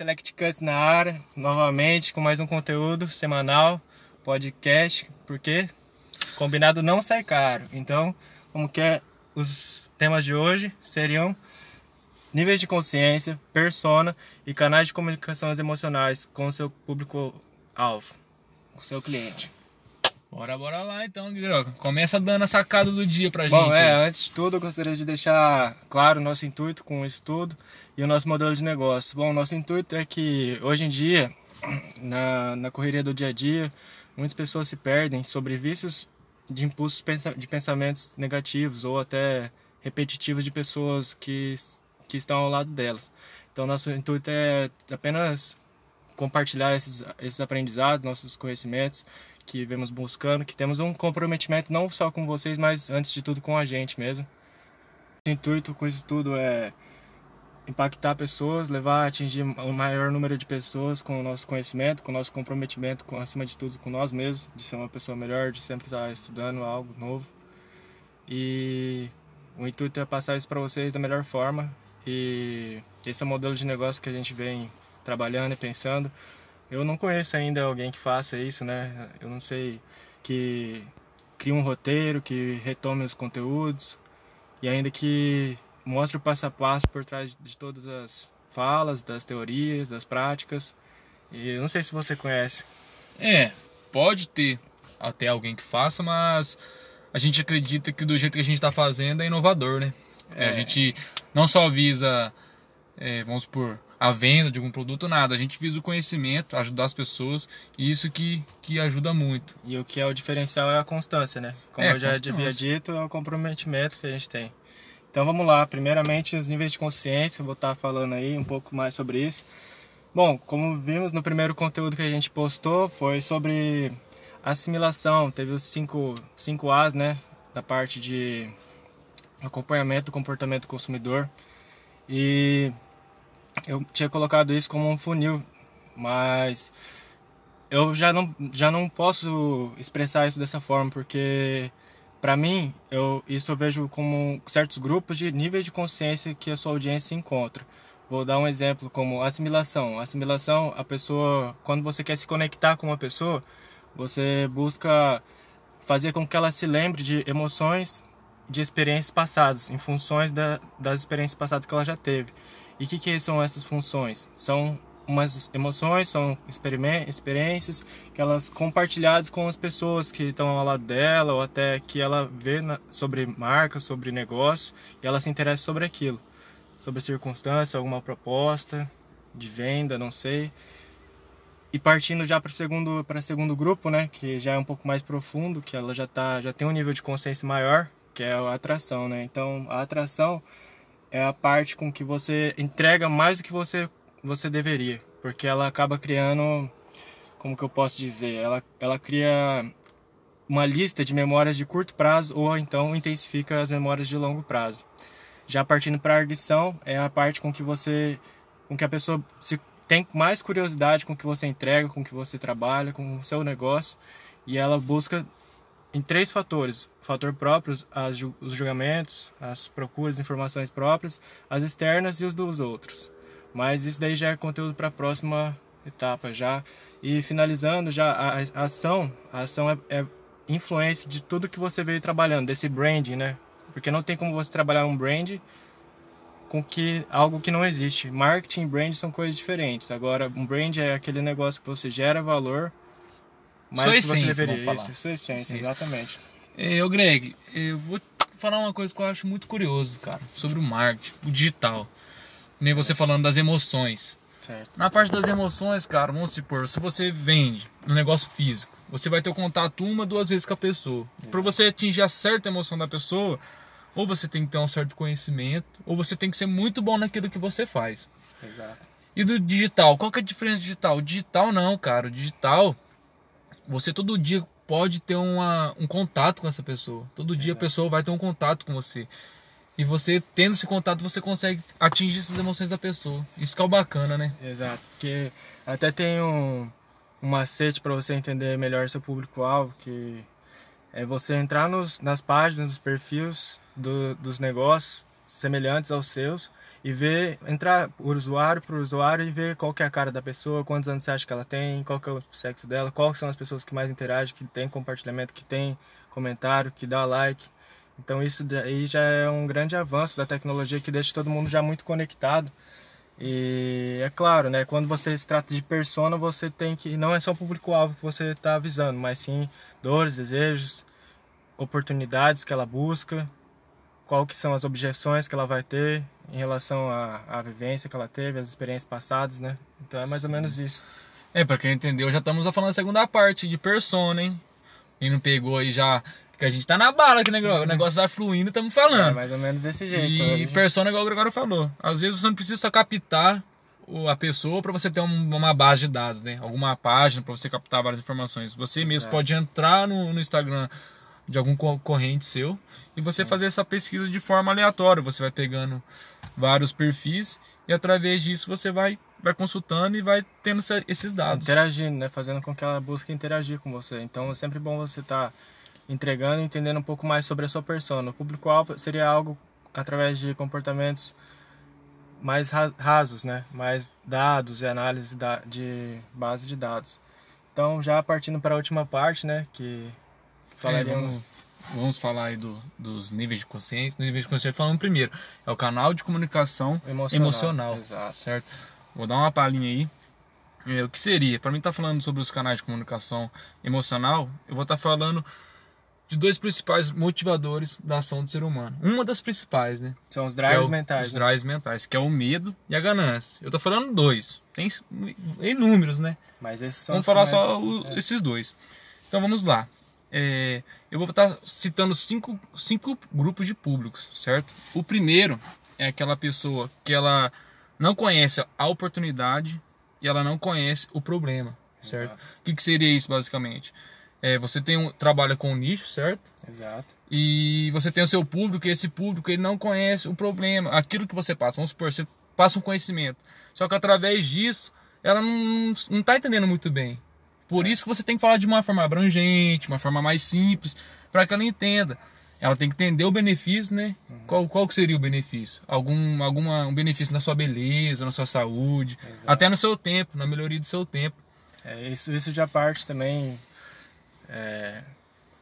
Select Cuts na área, novamente com mais um conteúdo semanal, podcast, porque combinado não sai caro. Então, como que é, os temas de hoje seriam níveis de consciência, persona e canais de comunicações emocionais com o seu público-alvo, com o seu cliente. Bora, bora lá então, Guilherme. Começa dando a sacada do dia pra Bom, gente. é, antes de tudo, eu gostaria de deixar claro o nosso intuito com o estudo e o nosso modelo de negócio. Bom, o nosso intuito é que hoje em dia, na, na correria do dia a dia, muitas pessoas se perdem sobre vícios de impulsos de pensamentos negativos ou até repetitivos de pessoas que, que estão ao lado delas. Então, nosso intuito é apenas compartilhar esses, esses aprendizados, nossos conhecimentos que vemos buscando, que temos um comprometimento não só com vocês, mas antes de tudo com a gente mesmo. O intuito com isso tudo é impactar pessoas, levar a atingir o maior número de pessoas com o nosso conhecimento, com o nosso comprometimento, com, acima de tudo com nós mesmos, de ser uma pessoa melhor, de sempre estar estudando algo novo. E o intuito é passar isso para vocês da melhor forma. E esse é o modelo de negócio que a gente vem trabalhando e pensando. Eu não conheço ainda alguém que faça isso, né? Eu não sei que crie um roteiro, que retome os conteúdos e ainda que mostre o passo a passo por trás de todas as falas, das teorias, das práticas. E eu não sei se você conhece. É, pode ter até alguém que faça, mas a gente acredita que do jeito que a gente tá fazendo é inovador, né? É, a gente não só visa, é, vamos supor, a venda de algum produto, nada. A gente visa o conhecimento, ajudar as pessoas, e isso que, que ajuda muito. E o que é o diferencial é a constância, né? Como É, eu já constância. havia dito, é o comprometimento que a gente tem. Então vamos lá, primeiramente os níveis de consciência, vou estar falando aí um pouco mais sobre isso. Bom, como vimos no primeiro conteúdo que a gente postou, foi sobre assimilação, teve os cinco, cinco As, né? Da parte de acompanhamento do comportamento do consumidor. E eu tinha colocado isso como um funil, mas eu já não, já não posso expressar isso dessa forma, porque para mim, eu, isso eu vejo como certos grupos de níveis de consciência que a sua audiência se encontra. Vou dar um exemplo como assimilação. Assimilação, a pessoa, quando você quer se conectar com uma pessoa, você busca fazer com que ela se lembre de emoções, de experiências passadas, em funções da, das experiências passadas que ela já teve. E o que, que são essas funções? São umas emoções, são experiências que elas compartilhadas com as pessoas que estão ao lado dela ou até que ela vê na- sobre marca, sobre negócio e ela se interessa sobre aquilo, sobre circunstância, alguma proposta de venda, não sei. E partindo já para o segundo para segundo grupo, né, que já é um pouco mais profundo, que ela já tá já tem um nível de consciência maior, que é a atração, né? Então, a atração é a parte com que você entrega mais do que você você deveria, porque ela acaba criando, como que eu posso dizer, ela ela cria uma lista de memórias de curto prazo ou então intensifica as memórias de longo prazo. Já partindo para a arguição, é a parte com que você com que a pessoa se tem mais curiosidade com o que você entrega, com o que você trabalha, com o seu negócio, e ela busca em três fatores: fator próprio, as os julgamentos, as procuras, informações próprias, as externas e os dos outros. Mas isso daí já é conteúdo para a próxima etapa já. E finalizando já a, a ação, a ação é, é influência de tudo que você veio trabalhando, desse branding, né? Porque não tem como você trabalhar um brand com que algo que não existe. Marketing e brand são coisas diferentes. Agora, um brand é aquele negócio que você gera valor, mais Sua que você essência, deveria. Isso, sua essência, Isso. exatamente. É, ô Greg, eu vou falar uma coisa que eu acho muito curioso, cara, sobre o marketing, o digital. Nem você falando das emoções. Certo. Na parte das emoções, cara, vamos supor, se você vende um negócio físico, você vai ter o contato uma, duas vezes com a pessoa. Para você atingir a certa emoção da pessoa, ou você tem que ter um certo conhecimento, ou você tem que ser muito bom naquilo que você faz. Exato. E do digital, qual que é a diferença do digital? O digital não, cara, o digital, você todo dia pode ter uma, um contato com essa pessoa. Todo dia a pessoa vai ter um contato com você. E você tendo esse contato, você consegue atingir essas emoções da pessoa. Isso que é o bacana, né? Exato. Porque até tem um, um macete para você entender melhor seu público-alvo, que é você entrar nos, nas páginas, nos perfis do, dos negócios semelhantes aos seus e ver, entrar por usuário por usuário e ver qual que é a cara da pessoa, quantos anos você acha que ela tem, qual que é o sexo dela, quais são as pessoas que mais interagem, que tem compartilhamento, que tem comentário, que dá like. Então isso aí já é um grande avanço da tecnologia que deixa todo mundo já muito conectado. E é claro, né, quando você se trata de persona, você tem que não é só o público-alvo que você está avisando, mas sim dores, desejos, oportunidades que ela busca, qual que são as objeções que ela vai ter em relação à, à vivência que ela teve, as experiências passadas, né? Então é mais ou menos isso. É, para quem entendeu, já estamos falando da segunda parte de persona, hein? Quem não pegou aí já que a gente tá na bala aqui, né, Gregório? O negócio vai fluindo, estamos falando. É mais ou menos desse jeito. E persona, igual o Gregório falou. Às vezes você não precisa só captar a pessoa para você ter uma base de dados, né? Alguma página para você captar várias informações. Você mesmo Exato. pode entrar no, no Instagram de algum concorrente seu e você fazer essa pesquisa de forma aleatória. Você vai pegando vários perfis e através disso você vai, vai consultando e vai tendo esses dados. Interagindo, né? Fazendo com que ela busque interagir com você. Então é sempre bom você estar tá entregando e entendendo um pouco mais sobre a sua persona. O público-alvo seria algo através de comportamentos mais rasos, né? Mais dados e análise de base de dados. Então, já partindo para a última parte, né? Que falaríamos... É, vamos, falar aí do, dos níveis de consciência. Níveis de consciência, falando primeiro. É o canal de comunicação emocional, emocional exato. certo? Vou dar uma palhinha aí. É, o que seria? Para mim, estar tá falando sobre os canais de comunicação emocional, eu vou estar tá falando de dois principais motivadores da ação do ser humano. Uma das principais, né? São os drives é o, mentais. Os né? drives mentais, que é o medo e a ganância. Eu tô falando dois. Tem inúmeros, né? Mas esses são Vamos falar mais... só o, é. esses dois. Então vamos lá. É, eu vou estar citando cinco, cinco grupos de públicos, certo? O primeiro é aquela pessoa que ela não conhece a oportunidade e ela não conhece o problema, certo? Exato. O que, que seria isso basicamente? É, você tem um, trabalha com um nicho, certo? Exato. E você tem o seu público, e esse público ele não conhece o problema, aquilo que você passa. Vamos supor, você passa um conhecimento. Só que através disso, ela não, não tá entendendo muito bem. Por é. isso que você tem que falar de uma forma abrangente, uma forma mais simples, para que ela entenda. Ela tem que entender o benefício, né? Uhum. Qual, qual que seria o benefício? Algum alguma, um benefício na sua beleza, na sua saúde, Exato. até no seu tempo, na melhoria do seu tempo. É, isso, isso já parte também é,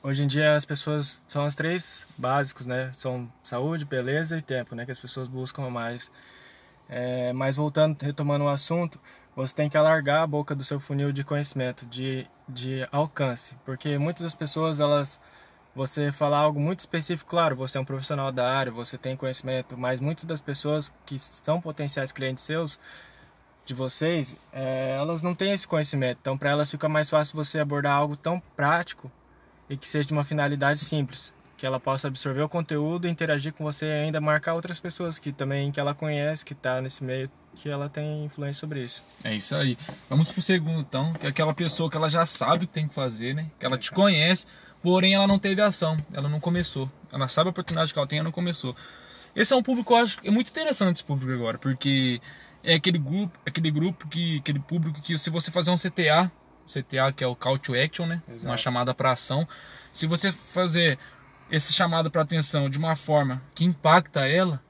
hoje em dia as pessoas são os três básicos, né? São saúde, beleza e tempo, né? Que as pessoas buscam mais. É, mas voltando, retomando o assunto, você tem que alargar a boca do seu funil de conhecimento, de, de alcance, porque muitas das pessoas elas você falar algo muito específico, claro, você é um profissional da área, você tem conhecimento, mas muitas das pessoas que são potenciais clientes seus de vocês, é, elas não têm esse conhecimento. Então, para elas fica mais fácil você abordar algo tão prático e que seja de uma finalidade simples, que ela possa absorver o conteúdo, interagir com você e ainda marcar outras pessoas que também que ela conhece, que está nesse meio, que ela tem influência sobre isso. É isso aí. Vamos pro segundo então, que é aquela pessoa que ela já sabe o que tem que fazer, né? Que ela te conhece, porém ela não teve ação, ela não começou. Ela sabe a oportunidade que ela tem, ela não começou. Esse é um público, eu acho, é muito interessante esse público agora, porque é aquele grupo, aquele grupo que, aquele público que se você fazer um CTA, CTA que é o call to action, né? Exato. Uma chamada para ação. Se você fazer esse chamado para atenção de uma forma que impacta ela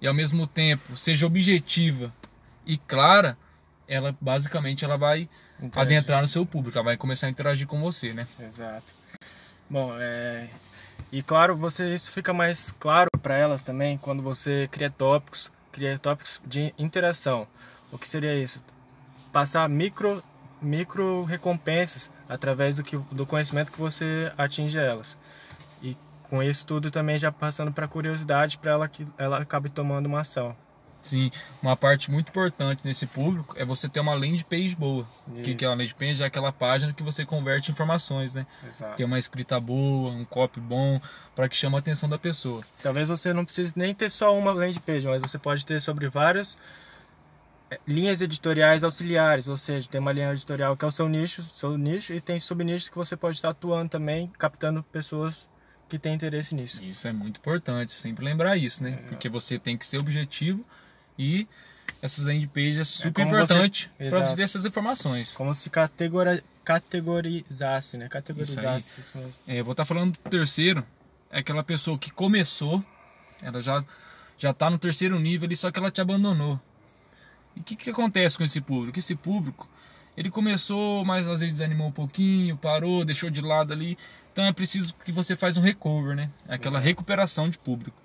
e ao mesmo tempo seja objetiva e clara, ela basicamente ela vai Interagir. adentrar no seu público, ela vai começar a interagir com você, né? Exato. Bom, é... e claro, você isso fica mais claro para elas também quando você cria tópicos criar tópicos de interação. O que seria isso? Passar micro, micro recompensas através do, que, do conhecimento que você atinge elas. Com isso tudo também já passando para curiosidade para ela que ela acabe tomando uma ação. Sim, uma parte muito importante nesse público é você ter uma landing page boa. O que, que é uma landing page? É aquela página que você converte informações, né? Exato. Ter uma escrita boa, um copy bom, para que chame a atenção da pessoa. Talvez você não precise nem ter só uma landing page, mas você pode ter sobre várias eh, linhas editoriais auxiliares, ou seja, tem uma linha editorial que é o seu nicho, seu nicho e tem subnichos que você pode estar atuando também, captando pessoas que têm interesse nisso. Isso é muito importante, sempre lembrar isso, né? É. Porque você tem que ser objetivo e essas landing pages é super é importante para você ter essas informações. Como se categori, categorizasse, né? Categorizasse. Isso é, eu vou estar tá falando do terceiro, é aquela pessoa que começou, ela já já tá no terceiro nível ali, só que ela te abandonou. E o que, que acontece com esse público? Esse público, ele começou, mas às vezes desanimou um pouquinho, parou, deixou de lado ali. Então é preciso que você faça um recover, né? Aquela Exato. recuperação de público.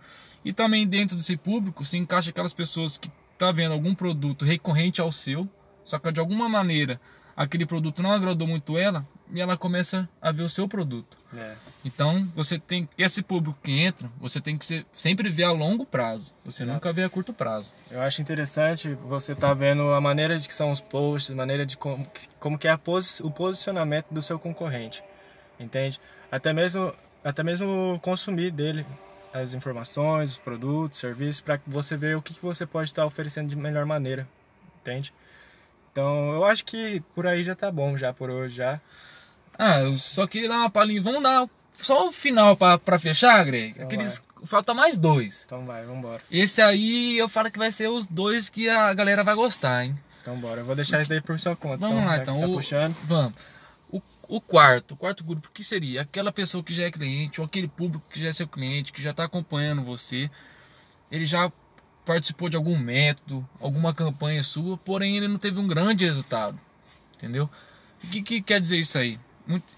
E também dentro desse público se encaixa aquelas pessoas que tá vendo algum produto recorrente ao seu, só que de alguma maneira aquele produto não agradou muito ela e ela começa a ver o seu produto. É. Então você tem esse público que entra, você tem que ser, sempre ver a longo prazo. Você Exato. nunca vê a curto prazo. Eu acho interessante você estar tá vendo a maneira de que são os posts, maneira de como, como que é posi o posicionamento do seu concorrente, entende? Até mesmo até mesmo consumir dele as informações, os produtos, serviços, para você ver o que, que você pode estar oferecendo de melhor maneira, entende? Então, eu acho que por aí já tá bom, já por hoje, já. Ah, eu só queria dar uma palhinha. Vamos dar só o final para fechar, Greg? Então Aqueles... Falta mais dois. Então vai, vambora. Esse aí eu falo que vai ser os dois que a galera vai gostar, hein? Então bora. Eu vou deixar isso daí por sua conta. Vamos então, lá, então. Tá o... puxando. Vamos. O quarto, o quarto grupo, que seria aquela pessoa que já é cliente, ou aquele público que já é seu cliente, que já está acompanhando você, ele já participou de algum método, alguma campanha sua, porém ele não teve um grande resultado, entendeu? O que, que quer dizer isso aí?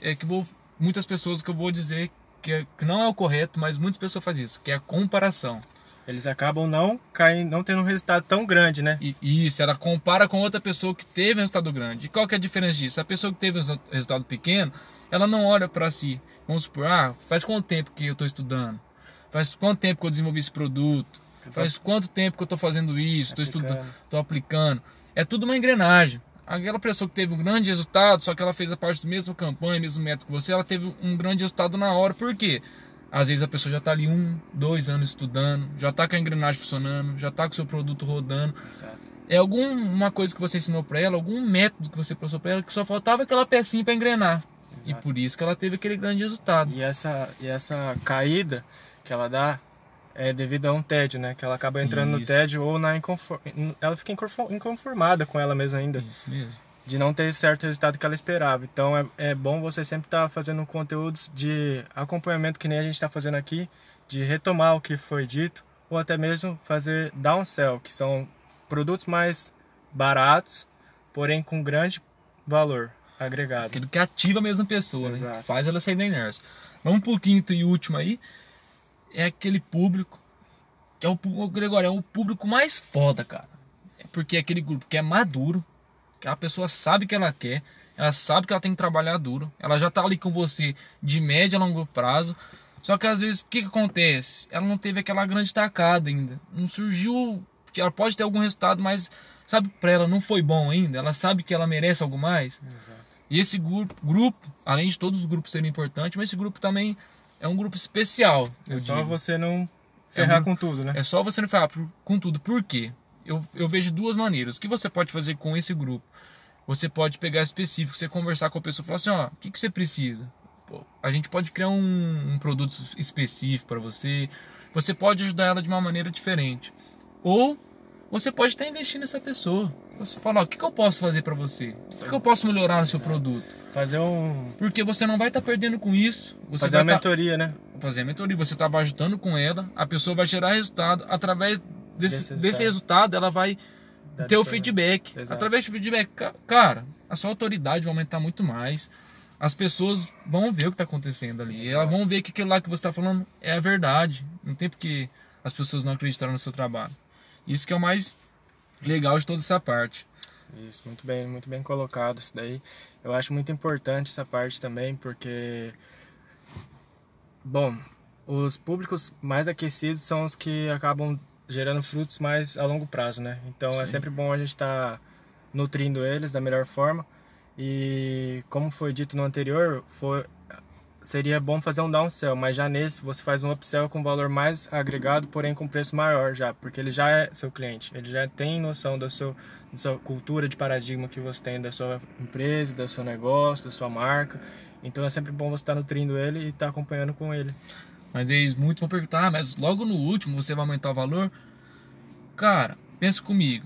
É que vou, muitas pessoas que eu vou dizer que, é, que não é o correto, mas muitas pessoas fazem isso, que é a comparação eles acabam não caindo, não tendo um resultado tão grande, né? E, isso, ela compara com outra pessoa que teve um resultado grande. E qual que é a diferença disso? A pessoa que teve um resultado pequeno, ela não olha para si. Vamos supor, ah, faz quanto tempo que eu estou estudando? Faz quanto tempo que eu desenvolvi esse produto? Faz quanto tempo que eu estou fazendo isso? Estou estudando, estou aplicando. É tudo uma engrenagem. Aquela pessoa que teve um grande resultado, só que ela fez a parte do mesmo campanha, mesmo método que você, ela teve um grande resultado na hora. Por quê? Às vezes a pessoa já está ali um, dois anos estudando, já está com a engrenagem funcionando, já está com o seu produto rodando. Exato. É alguma coisa que você ensinou para ela, algum método que você passou para ela que só faltava aquela pecinha para engrenar. Exato. E por isso que ela teve aquele grande resultado. E essa, e essa caída que ela dá é devido a um tédio, né? Que ela acaba entrando isso. no tédio ou na inconform... ela fica inconformada com ela mesma ainda. Isso mesmo de não ter certo resultado que ela esperava. Então é, é bom você sempre estar tá fazendo conteúdos de acompanhamento que nem a gente está fazendo aqui, de retomar o que foi dito, ou até mesmo fazer downsell, que são produtos mais baratos, porém com grande valor agregado. Aquilo que ativa a mesma pessoa, né? Faz ela sair da inércia. Vamos pro quinto e último aí. É aquele público que é o, o Gregório, é o público mais foda, cara. É porque é aquele grupo que é maduro, a pessoa sabe que ela quer, ela sabe que ela tem que trabalhar duro, ela já está ali com você de médio a longo prazo. Só que às vezes o que, que acontece? Ela não teve aquela grande tacada ainda. Não surgiu. Ela pode ter algum resultado, mas sabe, para ela não foi bom ainda. Ela sabe que ela merece algo mais. Exato. E esse grupo, grupo, além de todos os grupos serem importantes, mas esse grupo também é um grupo especial. É só digo. você não ferrar é um, com tudo, né? É só você não ferrar com tudo. Por quê? Eu, eu vejo duas maneiras. O que você pode fazer com esse grupo? Você pode pegar específico, você conversar com a pessoa e falar assim, ó, o que, que você precisa? A gente pode criar um, um produto específico para você. Você pode ajudar ela de uma maneira diferente. Ou você pode estar investindo nessa pessoa. Você fala, ó, o que, que eu posso fazer para você? O que, que eu posso melhorar no seu produto? Fazer um. Porque você não vai estar perdendo com isso. Você fazer a tá mentoria, né? Fazer a mentoria. Você está ajudando com ela, a pessoa vai gerar resultado. Através desse, desse, desse resultado, ela vai ter o feedback. Exato. Através do feedback, cara, a sua autoridade vai aumentar muito mais. As pessoas vão ver o que está acontecendo ali. Exato. Elas vão ver que aquilo lá que você está falando é a verdade. Não tem porque as pessoas não acreditaram no seu trabalho. Isso que é o mais legal de toda essa parte. Isso, muito bem, muito bem colocado isso daí. Eu acho muito importante essa parte também, porque bom, os públicos mais aquecidos são os que acabam gerando frutos mais a longo prazo, né? Então é Sim. é sempre bom a gente estar tá nutrindo eles da melhor forma. E como foi dito no anterior, foi, seria bom fazer um downsell, mas já nesse você faz um upsell com valor mais agregado, porém com preço maior já, porque ele já é seu cliente, ele já tem noção da sua, da sua cultura de paradigma que você tem da sua empresa, do seu negócio, da sua marca. Então é sempre bom você estar tá nutrindo ele e estar tá acompanhando com ele. Mas eles muitos vão perguntar, ah, mas logo no último você vai aumentar o valor? Cara, pensa comigo.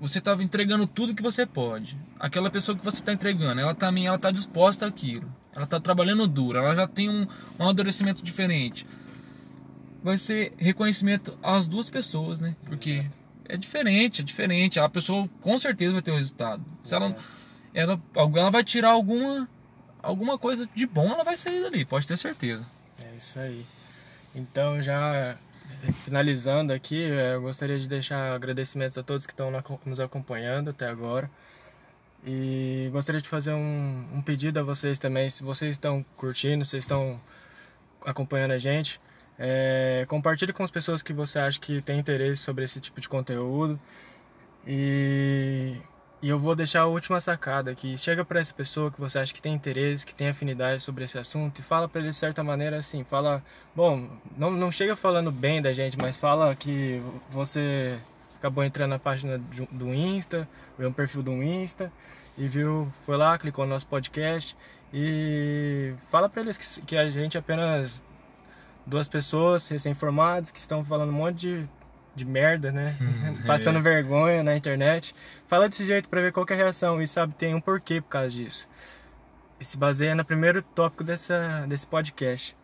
Você estava entregando tudo que você pode. Aquela pessoa que você está entregando, ela também ela está disposta àquilo. Ela está trabalhando duro, ela já tem um, um amadurecimento diferente. vai ser reconhecimento às duas pessoas, né? Porque é diferente, é diferente. A pessoa com certeza vai ter o resultado. Se ela, ela, ela vai tirar alguma, alguma coisa de bom, ela vai sair dali, pode ter certeza. Isso aí. Então, já finalizando aqui, é, eu gostaria de deixar agradecimentos a todos que estão nos acompanhando até agora. E gostaria de fazer um, um pedido a vocês também, se vocês estão curtindo, se estão acompanhando a gente, é, compartilhe com as pessoas que você acha que tem interesse sobre esse tipo de conteúdo. E, e eu vou deixar a última sacada aqui. Chega para essa pessoa que você acha que tem interesse, que tem afinidade sobre esse assunto e fala para ele de certa maneira assim, fala, bom, não, não chega falando bem da gente, mas fala que você acabou entrando na página do Insta, viu um perfil do Insta e viu, foi lá, clicou no nosso podcast e fala para eles que, que a gente apenas duas pessoas recém-formadas que estão falando um monte de, de merda, né? Hum, Passando é. vergonha na internet. Fala desse jeito para ver qual é a reação e sabe, tem um porquê por causa disso. E se baseia no primeiro tópico dessa, desse podcast.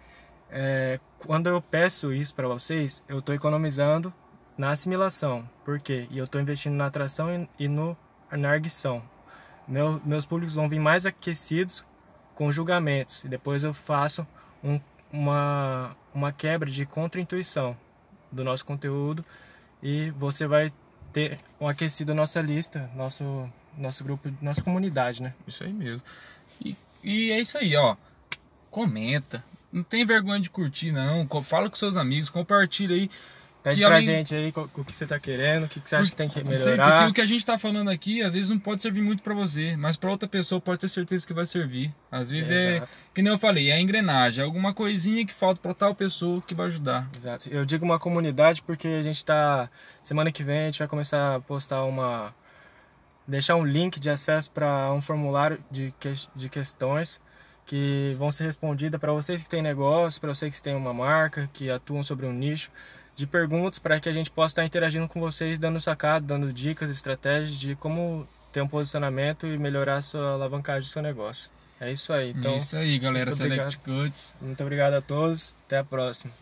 É, quando eu peço isso para vocês, eu estou economizando na assimilação. Por quê? E eu estou investindo na atração e, e no, na arguição. Meu, meus públicos vão vir mais aquecidos com julgamentos. E depois eu faço um uma, uma quebra de contra-intuição do nosso conteúdo e você vai ter um aquecido nossa lista, nosso, nosso grupo, nossa comunidade, né? Isso aí mesmo. E, e é isso aí, ó. Comenta. Não tem vergonha de curtir, não. Fala com seus amigos, compartilha aí. Pede que pra além... gente aí o que você tá querendo, o que você acha que tem que melhorar. Sei, porque o que a gente tá falando aqui, às vezes não pode servir muito para você, mas para outra pessoa pode ter certeza que vai servir. Às vezes é, é que nem eu falei, é a engrenagem, é alguma coisinha que falta para tal pessoa que vai ajudar. Exato. Eu digo uma comunidade porque a gente tá semana que vem a gente vai começar a postar uma deixar um link de acesso para um formulário de, que... de questões que vão ser respondidas para vocês que têm negócio, para vocês que têm uma marca, que atuam sobre um nicho de perguntas para que a gente possa estar interagindo com vocês, dando sacado, dando dicas, estratégias de como ter um posicionamento e melhorar a sua alavancagem do seu negócio. É isso aí. Então, é isso aí, galera. Select Goods. Muito obrigado a todos. Até a próxima.